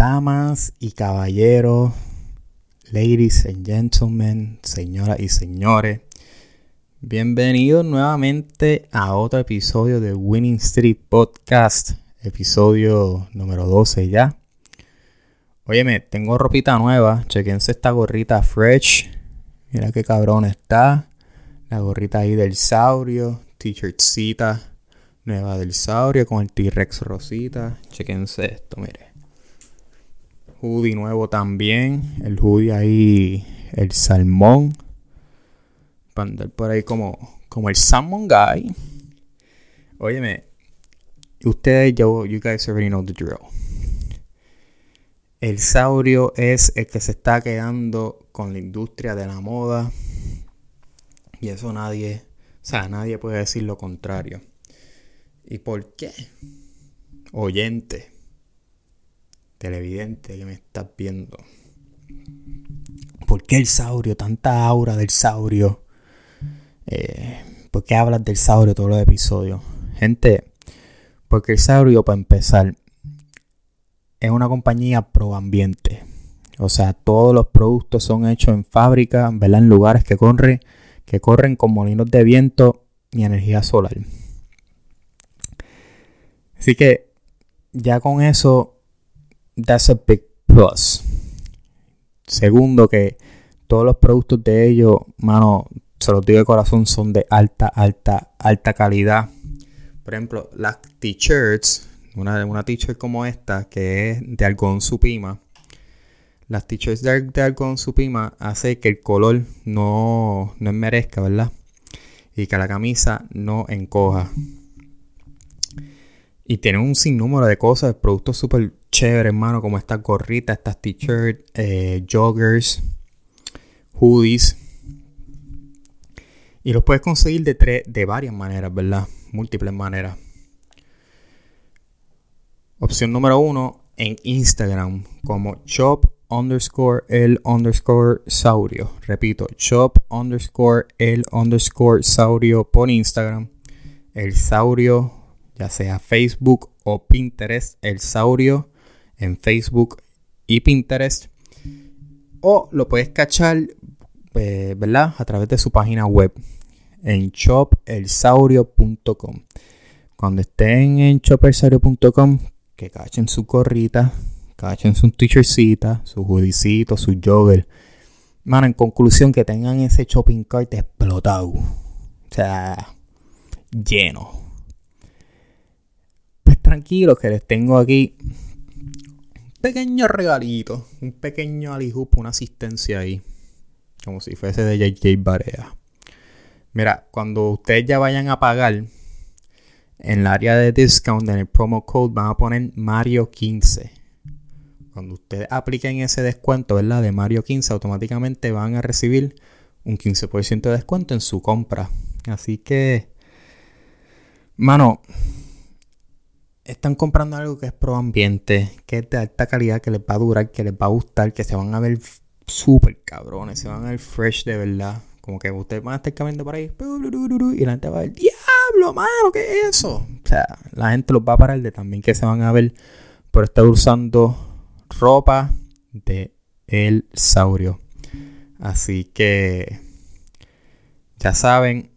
Damas y caballeros, ladies and gentlemen, señoras y señores, bienvenidos nuevamente a otro episodio de Winning Street Podcast, episodio número 12 ya. Óyeme, tengo ropita nueva, chequense esta gorrita fresh, mira qué cabrón está, la gorrita ahí del saurio, t-shirtcita nueva del saurio con el T-Rex rosita, chequense esto, mire hoodie nuevo también. El hoodie ahí, el salmón. Para andar por ahí como, como el salmon guy. Óyeme, ustedes, yo, you guys already know the drill. El saurio es el que se está quedando con la industria de la moda. Y eso nadie, o sea, nadie puede decir lo contrario. ¿Y por qué? Oyente televidente que me estás viendo. ¿Por qué el saurio? Tanta aura del saurio. Eh, ¿Por qué hablas del saurio todos los episodios? Gente, porque el saurio, para empezar, es una compañía pro ambiente. O sea, todos los productos son hechos en fábrica, ¿verdad? En lugares que, corre, que corren con molinos de viento y energía solar. Así que ya con eso that's a big plus. Segundo, que todos los productos de ellos, mano, se los digo de corazón, son de alta, alta, alta calidad. Por ejemplo, las t-shirts, una, una t-shirt como esta, que es de algodón supima. Las t-shirts de, de, algodón supima hace que el color no, no enmerezca, ¿verdad? Y que la camisa no encoja. Y tiene un sinnúmero de cosas, productos súper chévere, hermano, como estas gorritas, estas t-shirts, eh, joggers, hoodies. Y los puedes conseguir de, tres, de varias maneras, ¿verdad? Múltiples maneras. Opción número uno en Instagram como shop underscore el underscore saurio. Repito, shop underscore el underscore saurio por Instagram. El saurio, ya sea Facebook o Pinterest, el saurio en Facebook y Pinterest. O lo puedes cachar, eh, ¿verdad? A través de su página web en shopelsaurio.com. Cuando estén en shopelsaurio.com, que cachen su corrita, cachen su t-shirtcita, su hoodicito, su jogger. Mano, en conclusión, que tengan ese shopping cart explotado. O sea, lleno. Pues tranquilo que les tengo aquí pequeño regalito, un pequeño alijup, una asistencia ahí. Como si fuese de JJ Barea. Mira, cuando ustedes ya vayan a pagar, en el área de discount, en el promo code, van a poner Mario 15. Cuando ustedes apliquen ese descuento, ¿verdad? De Mario 15, automáticamente van a recibir un 15% de descuento en su compra. Así que, mano, están comprando algo que es pro ambiente, que es de alta calidad, que les va a durar, que les va a gustar, que se van a ver súper cabrones, se van a ver fresh de verdad. Como que ustedes van a estar caminando por ahí y la gente va a ver, diablo, mano, ¿qué es eso? O sea, la gente los va a parar de también que se van a ver por estar usando ropa de el saurio. Así que ya saben,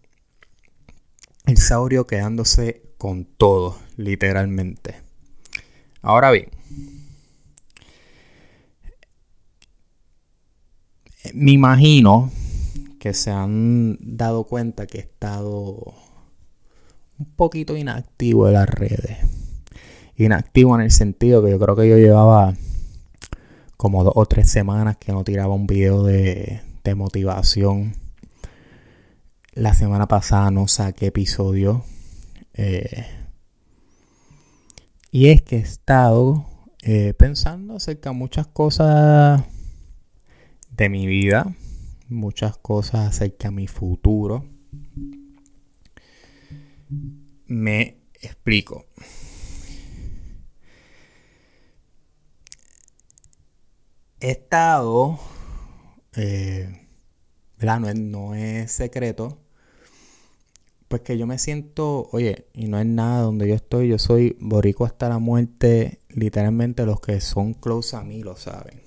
el saurio quedándose con todo literalmente. Ahora bien, me imagino que se han dado cuenta que he estado un poquito inactivo en las redes. Inactivo en el sentido que yo creo que yo llevaba como dos o tres semanas que no tiraba un video de, motivación. La semana pasada no saqué episodio. Eh, y es que he estado eh, pensando acerca de muchas cosas de mi vida, muchas cosas acerca de mi futuro. Me explico. He estado, eh, No, es, no es secreto, pues que yo me siento, oye, y no es nada donde yo estoy, yo soy borico hasta la muerte literalmente los que son close a mí lo saben.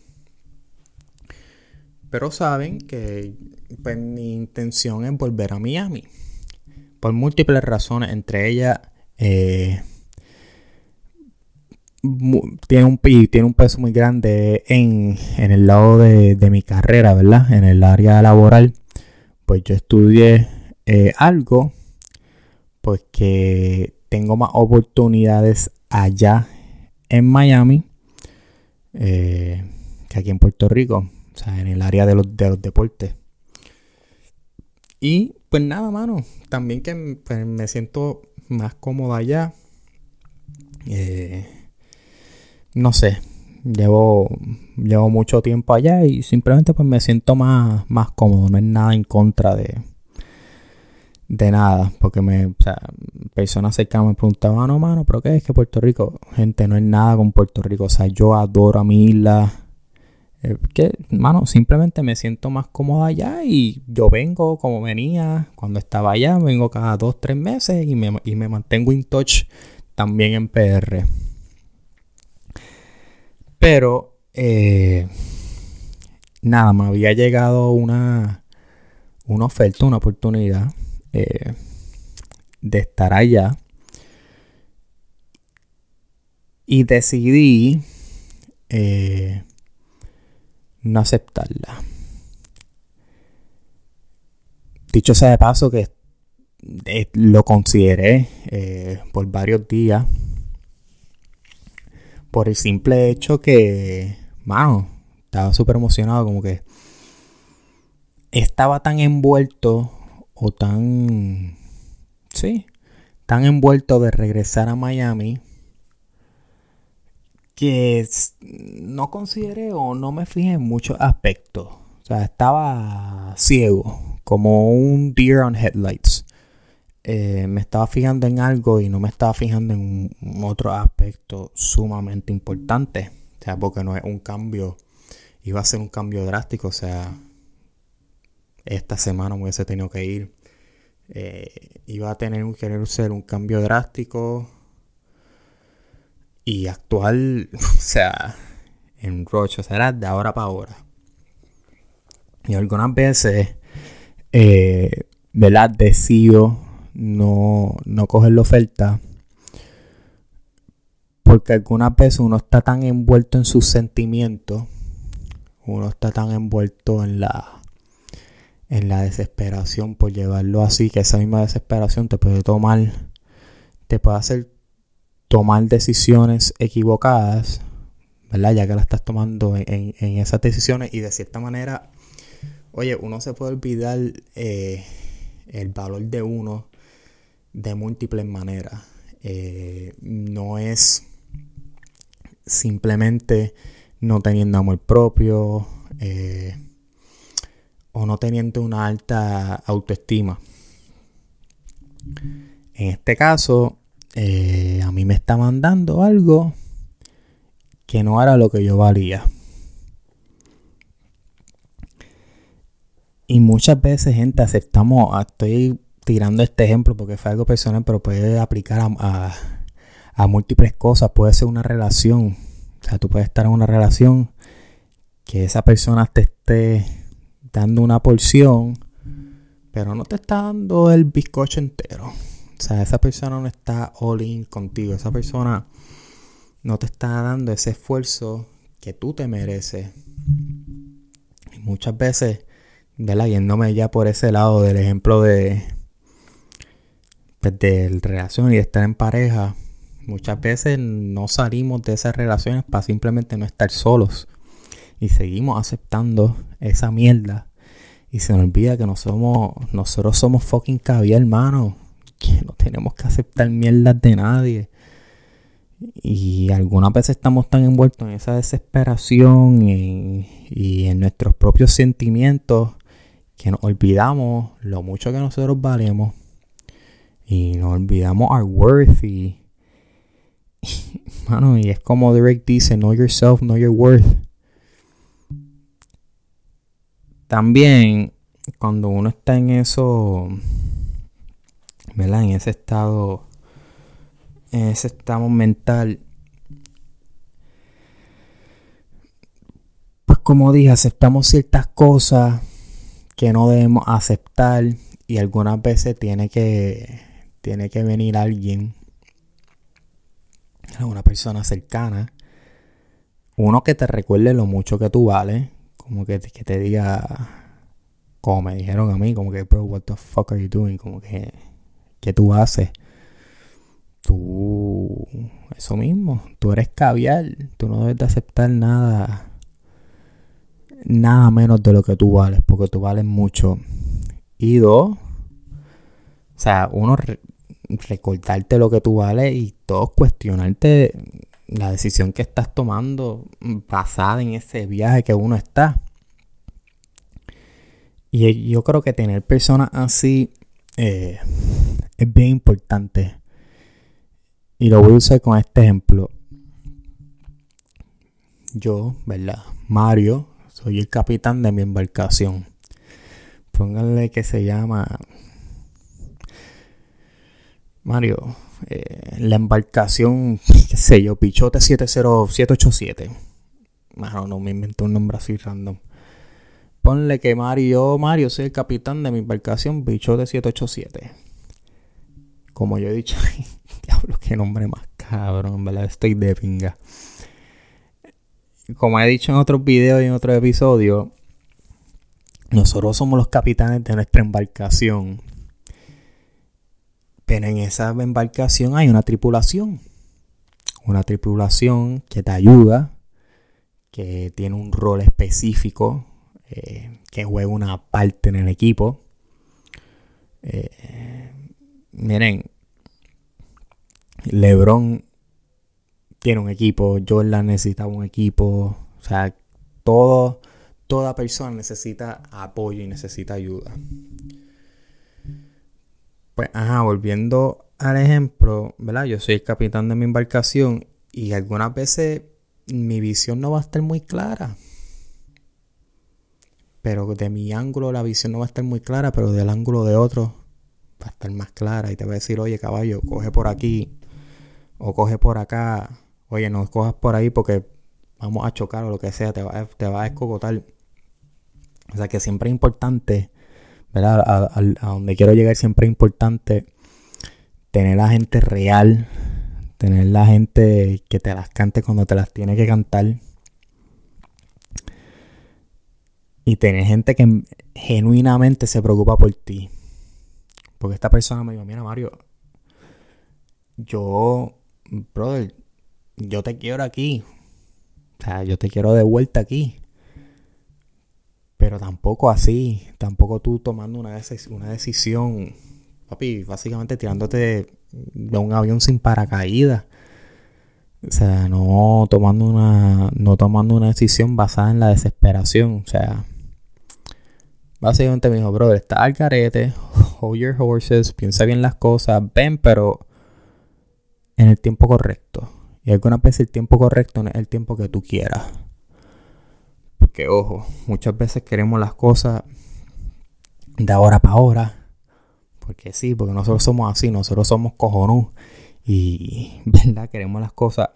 Pero saben que pues, mi intención es volver a Miami. Por múltiples razones, entre ellas eh, tiene, un, tiene un peso muy grande en, el lado de, mi carrera, ¿verdad? En el área laboral. Pues yo estudié eh, algo porque tengo más oportunidades allá en Miami eh, que aquí en Puerto Rico, o sea, en el área de los, de los deportes. Y pues nada, mano, también que pues, me siento más cómodo allá. Eh, no sé, llevo, llevo mucho tiempo allá y simplemente pues me siento más, más cómodo, no es nada en contra de, de nada, porque me, o sea, personas cercanas me preguntaban, ah, no, mano, pero ¿qué es que Puerto Rico? Gente, no es nada con Puerto Rico, o sea, yo adoro a mi isla. Eh, que, mano, simplemente me siento más cómodo allá y yo vengo como venía cuando estaba allá, vengo cada dos, tres meses y me, y me mantengo in touch también en PR. Pero, eh, nada, me había llegado una, una oferta, una oportunidad eh, de estar allá. Y decidí eh, no aceptarla. Dicho sea de paso que eh, lo consideré por varios días. Por el simple hecho que, estaba súper emocionado, como que estaba tan envuelto o tan, sí, tan envuelto de regresar a Miami que no consideré o no me fijé en muchos aspectos. O sea, estaba ciego, como un deer on headlights. Eh, me estaba fijando en algo y no me estaba fijando en otro aspecto sumamente importante. O sea, porque no es un cambio, iba a ser un cambio drástico. O sea, esta semana me hubiese tenido que ir. Eh, iba a tener que ser un cambio drástico y actual, o sea, en Rocho, será de ahora para ahora. Y algunas veces, eh, ¿verdad? Decido no, no coger la oferta porque algunas veces uno está tan envuelto en sus sentimientos, uno está tan envuelto en la en la desesperación por llevarlo así, que esa misma desesperación te puede tomar, te puede hacer tomar decisiones equivocadas, ¿verdad? Ya que la estás tomando en, esas decisiones y de cierta manera, oye, uno se puede olvidar eh, el valor de uno de múltiples maneras. Eh, no es simplemente no teniendo amor propio, eh, o no teniendo una alta autoestima. En este caso, eh, a mí me estaban dando algo que no era lo que yo valía. Y muchas veces, gente, aceptamos, ah, estoy tirando este ejemplo porque fue algo personal, pero puede aplicar a, a múltiples cosas. Puede ser una relación. O sea, tú puedes estar en una relación que esa persona te esté dando una porción, pero no te está dando el bizcocho entero. O sea, esa persona no está all in contigo. Esa persona no te está dando ese esfuerzo que tú te mereces. Y muchas veces, ¿verdad? Yéndome ya por ese lado del ejemplo de, pues, de relación y de estar en pareja, muchas veces no salimos de esas relaciones para simplemente no estar solos y seguimos aceptando esa mierda. Y se nos olvida que nosotros somos fucking caviar, hermano. Que no tenemos que aceptar mierdas de nadie. Y algunas veces estamos tan envueltos en esa desesperación y, y en nuestros propios sentimientos que nos olvidamos lo mucho que nosotros valemos. Y nos olvidamos our worth y, mano, y es como Derek dice, know yourself, know your worth también cuando uno está en eso, ¿verdad? En ese estado, en ese estado mental, pues como dije, aceptamos ciertas cosas que no debemos aceptar y algunas veces tiene que, tiene que venir alguien, una persona cercana, uno que te recuerde lo mucho que tú vales como que, que te diga, como me dijeron a mí, como que, bro, what the fuck are you doing? Como que, ¿qué tú haces? Tú, eso mismo, tú eres caviar, tú no debes de aceptar nada nada menos de lo que tú vales, porque tú vales mucho. Y dos, o sea, uno recordarte lo que tú vales y dos, cuestionarte la decisión que estás tomando basada en ese viaje que uno está. Y yo creo que tener personas así eh, es bien importante. Y lo voy a usar con este ejemplo. Yo, ¿verdad? Mario, soy el capitán de mi embarcación. Pónganle que se llama Mario. Eh, la embarcación, qué sé yo, Pichote 70787. Mano, no me invento un nombre así random. Ponle que Mario, Mario, soy el capitán de mi embarcación Pichote 787. Como yo he dicho, diablo, qué nombre más cabrón, en verdad estoy de pinga como he dicho en otros videos y en otros episodios, nosotros somos los capitanes de nuestra embarcación. Pero en esa embarcación hay una tripulación. Una tripulación que te ayuda, que tiene un rol específico, eh, que juega una parte en el equipo. Eh, miren, Lebron tiene un equipo, Jordan necesita un equipo, o sea, todo, toda persona necesita apoyo y necesita ayuda. Pues, ajá, volviendo al ejemplo, ¿verdad? Yo soy el capitán de mi embarcación y algunas veces mi visión no va a estar muy clara. Pero de mi ángulo la visión no va a estar muy clara, pero del ángulo de otro va a estar más clara y te va a decir, oye caballo, coge por aquí o coge por acá oye, no cojas por ahí porque vamos a chocar o lo que sea, te va, te va a escogotar. O sea que siempre es importante, ¿verdad? A, donde quiero llegar siempre es importante tener la gente real, tener la gente que te las cante cuando te las tiene que cantar. Y tener gente que genuinamente se preocupa por ti. Porque esta persona me dijo, mira Mario, yo, brother, yo te quiero aquí. O sea, yo te quiero de vuelta aquí. Pero tampoco así. Tampoco tú tomando una, una decisión. Papi, básicamente tirándote de un avión sin paracaídas. O sea, no tomando una. No tomando una decisión basada en la desesperación. O sea. Básicamente me dijo, brother, está al carete. Hold your horses. Piensa bien las cosas. Ven, pero. En el tiempo correcto. Y algunas veces el tiempo correcto no es el tiempo que tú quieras. Porque ojo, muchas veces queremos las cosas de ahora para ahora. Porque sí, porque nosotros somos así, nosotros somos cojonú. Y, ¿verdad? Queremos las cosas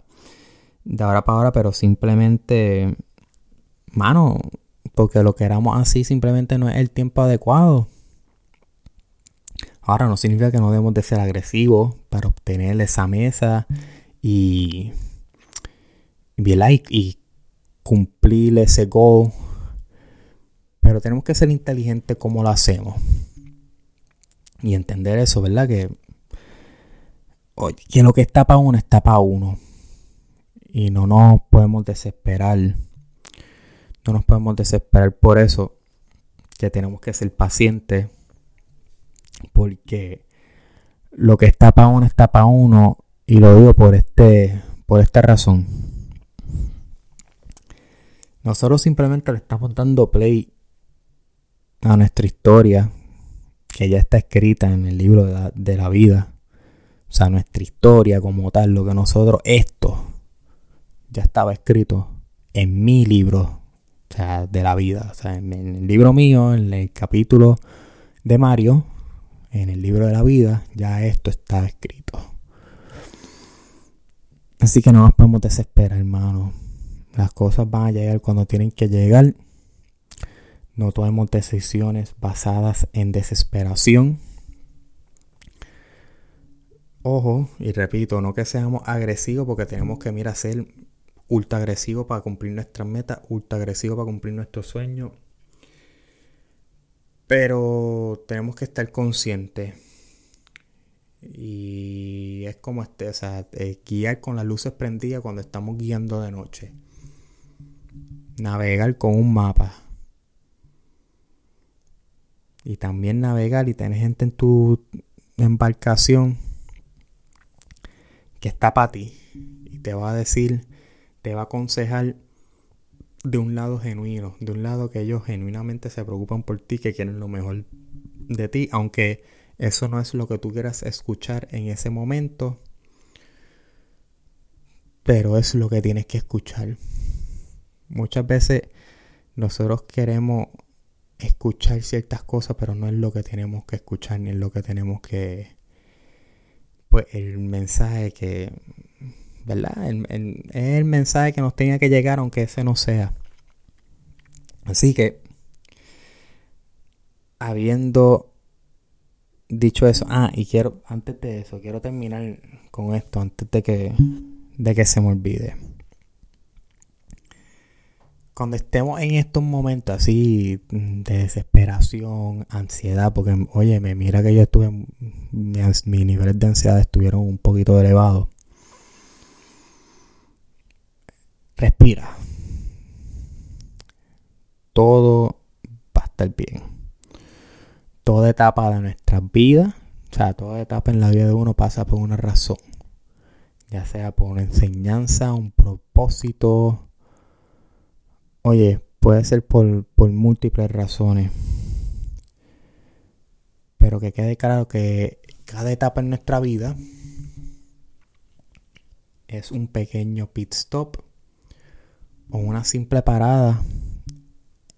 de ahora para ahora, pero simplemente, mano, porque lo queramos así simplemente no es el tiempo adecuado. Ahora no significa que no debemos de ser agresivos para obtener esa mesa y, y, y cumplir ese goal. Pero tenemos que ser inteligentes como lo hacemos. Y entender eso, ¿verdad? Que, que lo que está para uno está para uno. Y no nos podemos desesperar. No nos podemos desesperar por eso. Que tenemos que ser pacientes. Porque lo que está para uno está para uno y lo digo por, este, por esta razón. Nosotros simplemente le estamos dando play a nuestra historia que ya está escrita en el libro de la, vida. O sea, nuestra historia como tal, lo que nosotros, esto, ya estaba escrito en mi libro, o sea, de la vida. O sea, en el libro mío, en el capítulo de Mario, en el libro de la vida, ya esto está escrito. Así que no nos podemos desesperar, hermano. Las cosas van a llegar cuando tienen que llegar. No tomemos decisiones basadas en desesperación. Ojo, y repito, no que seamos agresivos porque tenemos que, mira, ser ultra agresivos para cumplir nuestras metas, ultra agresivos para cumplir nuestros sueños. Pero tenemos que estar conscientes. Y es como este, o sea, eh, guiar con las luces prendidas cuando estamos guiando de noche. Navegar con un mapa y también navegar y tener gente en tu embarcación que está para ti y te va a decir, te va a aconsejar de un lado genuino, de un lado que ellos genuinamente se preocupan por ti, que quieren lo mejor de ti, aunque eso no es lo que tú quieras escuchar en ese momento, pero es lo que tienes que escuchar. Muchas veces nosotros queremos escuchar ciertas cosas, pero no es lo que tenemos que escuchar, ni es lo que tenemos que... Pues el mensaje que... ¿Verdad? es el mensaje que nos tenga que llegar, aunque ese no sea. Así que, habiendo dicho eso, ah, y quiero, antes de eso, quiero terminar con esto, antes de que, de que se me olvide cuando estemos en estos momentos así de desesperación, ansiedad, porque oye, me mira que yo estuve, mis, niveles de ansiedad estuvieron un poquito elevados. Respira. Todo va a estar bien. Toda etapa de nuestra vida, o sea, toda etapa en la vida de uno pasa por una razón. Ya sea por una enseñanza, un propósito, Oye, puede ser por, múltiples razones. Pero que quede claro que cada etapa en nuestra vida es un pequeño pit stop o una simple parada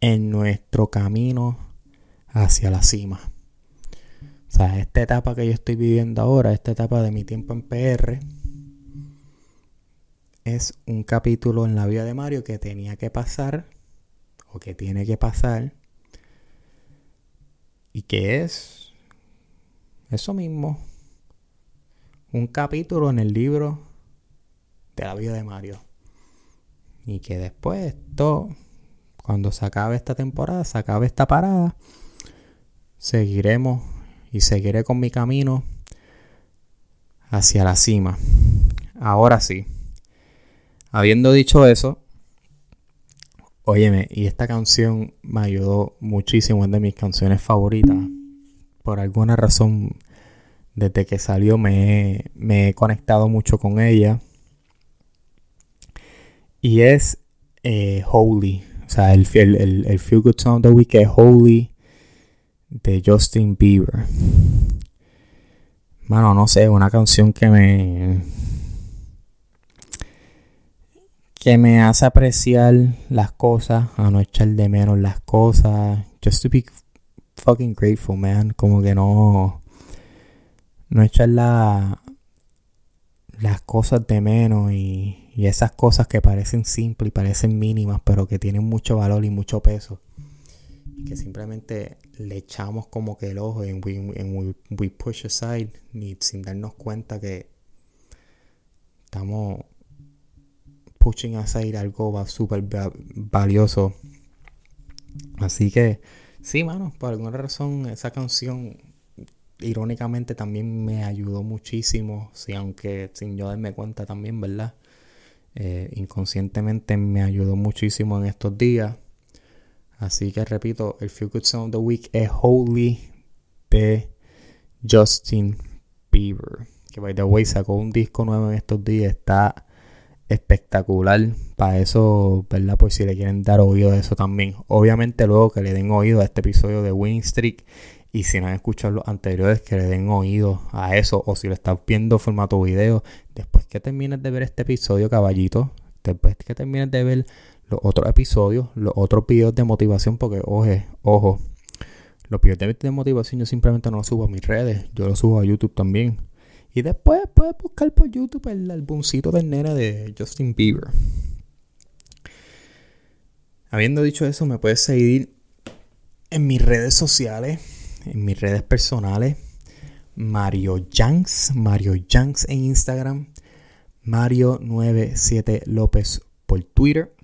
en nuestro camino hacia la cima. O sea, esta etapa que yo estoy viviendo ahora, esta etapa de mi tiempo en PR, es un capítulo en la vida de Mario que tenía que pasar o que tiene que pasar y que es eso mismo un capítulo en el libro de la vida de Mario. Y que después esto cuando se acabe esta temporada se acabe esta parada seguiremos y seguiré con mi camino hacia la cima. Ahora sí Habiendo dicho eso, óyeme, y esta canción me ayudó muchísimo, es de mis canciones favoritas. Por alguna razón, desde que salió me, he conectado mucho con ella. Y es eh, Holy. O sea, el, el, el, Feel Good Song of the Week es Holy de Justin Bieber. Mano, no sé, una canción que me que me hace apreciar las cosas, a no echar de menos las cosas. Just to be fucking grateful, man. Como que no. No echar la, las cosas de menos y, y esas cosas que parecen simples y parecen mínimas, pero que tienen mucho valor y mucho peso. Y que simplemente le echamos como que el ojo y we, we push aside ni sin darnos cuenta que estamos pushing aside algo súper valioso. Así que, sí, mano, por alguna razón esa canción irónicamente también me ayudó muchísimo, sí, aunque sin yo darme cuenta también, ¿verdad? Eh, inconscientemente me ayudó muchísimo en estos días. Así que repito, el Feel Good Song of the Week es Holy de Justin Bieber. Que by the way sacó un disco nuevo en estos días. Está espectacular para eso, ¿verdad? Por si le quieren dar oído a eso también. Obviamente luego que le den oído a este episodio de Winning Streak y si no han escuchado los anteriores que le den oído a eso o si lo estás viendo formato video, después que termines de ver este episodio, caballito, después que termines de ver los otros episodios, los otros videos de motivación, porque oje, ojo, los videos de motivación yo simplemente no los subo a mis redes, yo los subo a YouTube también. Y después puedes buscar por YouTube el álbumcito del nene de Justin Bieber. Habiendo dicho eso, me puedes seguir en mis redes sociales, en mis redes personales. Mario Yanks, Mario Yanks en Instagram, Mario97 López por Twitter.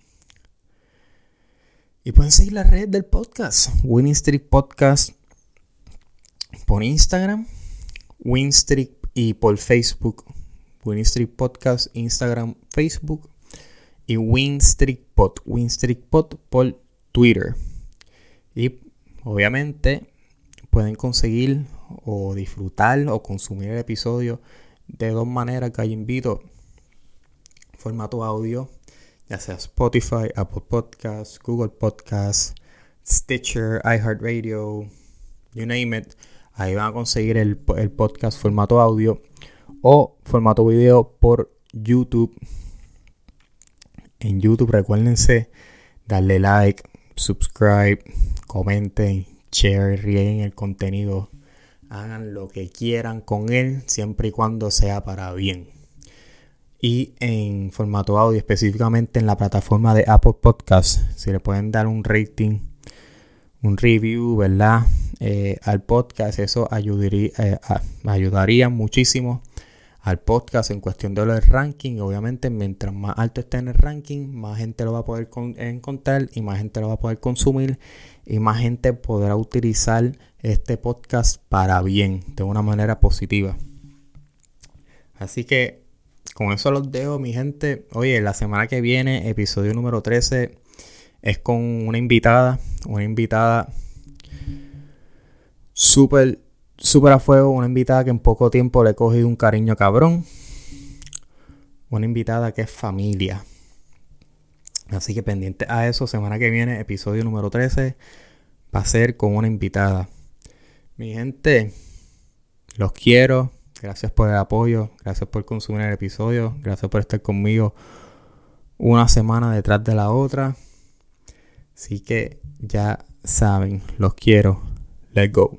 Y pueden seguir la red del podcast, Winning Street Podcast por Instagram, Win Street y por Facebook, Winning Street Podcast, Instagram, Facebook y Win Street Pod, Win Street Pod por Twitter. Y obviamente pueden conseguir o disfrutar o consumir el episodio de dos maneras que hay invito. Formato audio, ya sea Spotify, Apple Podcasts, Google Podcasts, Stitcher, iHeartRadio, you name it. Ahí van a conseguir el, el podcast formato audio o formato video por YouTube. En YouTube recuérdense darle like, subscribe, comenten, share, rieguen el contenido hagan lo que quieran con él, siempre y cuando sea para bien. Y en formato audio, específicamente en la plataforma de Apple Podcasts, si le pueden dar un rating, un review, ¿verdad? Eh, al podcast, eso ayudaría, eh, ayudaría muchísimo al podcast en cuestión de los ranking. Obviamente, mientras más alto esté en el ranking, más gente lo va a poder encontrar y más gente lo va a poder consumir y más gente podrá utilizar este podcast para bien, de una manera positiva. Así que con eso los dejo, mi gente. Oye, la semana que viene, episodio número 13, es con una invitada, una invitada súper, súper a fuego, una invitada que en poco tiempo le he cogido un cariño cabrón. Una invitada que es familia. Así que pendiente a eso, semana que viene, episodio número 13, va a ser con una invitada. Mi gente, los quiero. Gracias por el apoyo. Gracias por consumir el episodio. Gracias por estar conmigo una semana detrás de la otra. Así que ya saben, los quiero. Let's go.